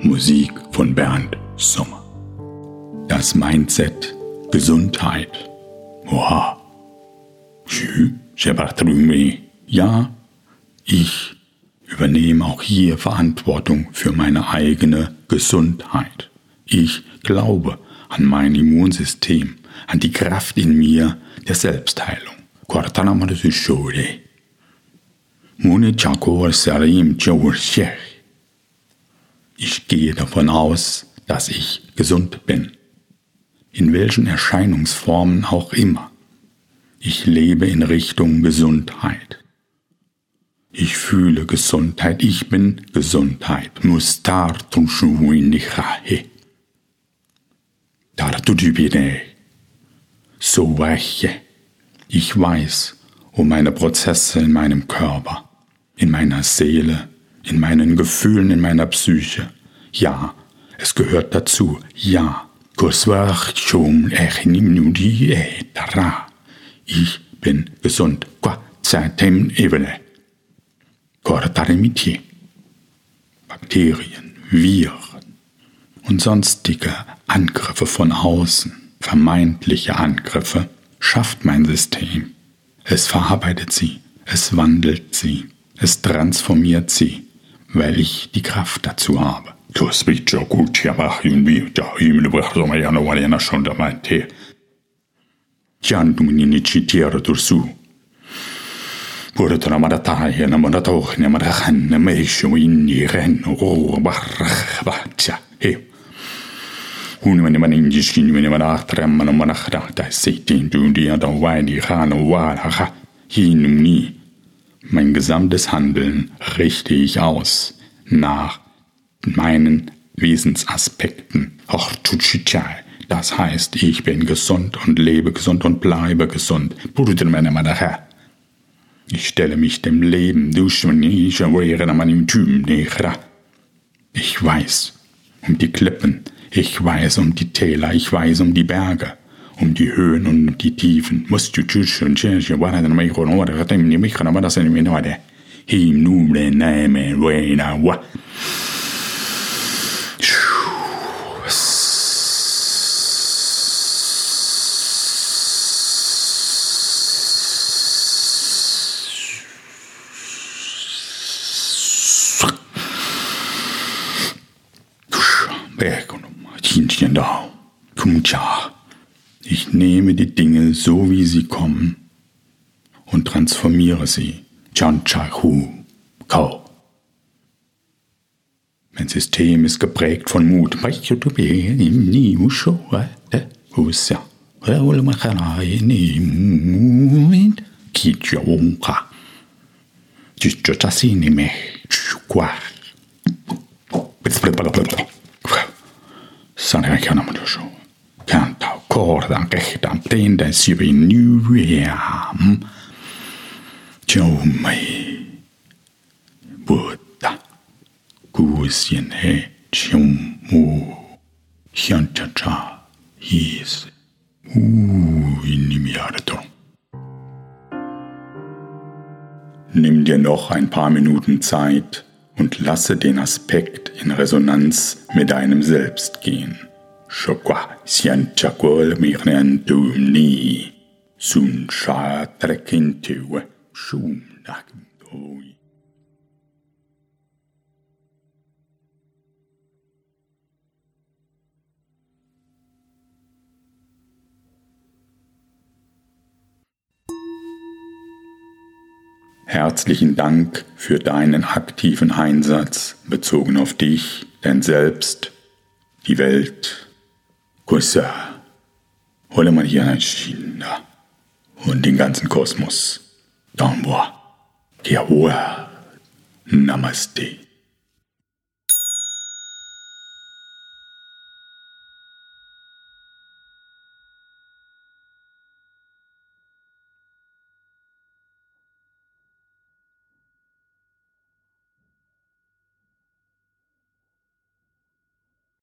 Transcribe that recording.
Musik von Bernd Sommer. Das Mindset Gesundheit. Oha. Ja, ich übernehme auch hier Verantwortung für meine eigene Gesundheit. Ich glaube an mein Immunsystem, an die Kraft in mir der Selbstheilung. Ich gehe davon aus, dass ich gesund bin. In welchen Erscheinungsformen auch immer. Ich lebe in Richtung Gesundheit. Ich fühle Gesundheit, ich bin Gesundheit. So weiche. Ich weiß um meine Prozesse in meinem Körper, in meiner Seele, in meinen Gefühlen, in meiner Psyche. Ja, es gehört dazu. Ja. Ich bin gesund. Bakterien, Viren und sonstige Angriffe von außen, vermeintliche Angriffe, schafft mein System. Es verarbeitet sie, es wandelt sie, es transformiert sie weil ich die Kraft dazu habe. Du bist ja gut, mach irgendwie, da Himmel, was soll man ja noch mal ja schon da meinte. Jan du mir nicht zitiere so. Wurde dann aber da tahe, na man da doch, na man da kann, na me schon in die Rennen, oh, bach, bach, tja, hey. Und wenn man in Mein gesamtes Handeln richte ich aus nach meinen Wesensaspekten. Das heißt, ich bin gesund und lebe gesund und bleibe gesund. Ich stelle mich dem Leben Ich weiß um die Klippen, ich weiß um die Täler, ich weiß um die Berge um die Höhen und um die Tiefen. Musst du tschüschen, tschüschen, warte, dann mich und oder, dann mich mich kann aber das in mir heute. Him nu le name wena wa. Berg und Chinchen da. Kumcha. Ich nehme die Dinge so, wie sie kommen und transformiere sie. Chan Hu Kau. Mein System ist geprägt von Mut. Sanne corda che tantende si rinuiam. Châu mày Buddha Gusien he chung mu Hyun cha cha His Uh, in dem Nimm dir noch ein paar Minuten Zeit und lasse den Aspekt in Resonanz mit deinem Selbst gehen. Shokwa sian chakwol mirnen tumni sun sha trekintewe shum oi. Herzlichen Dank für deinen aktiven Einsatz bezogen auf dich, dein Selbst, die Welt Kusa, Hole Mariana Shinda und den ganzen Kosmos. Damboa, Kiawa, Namaste.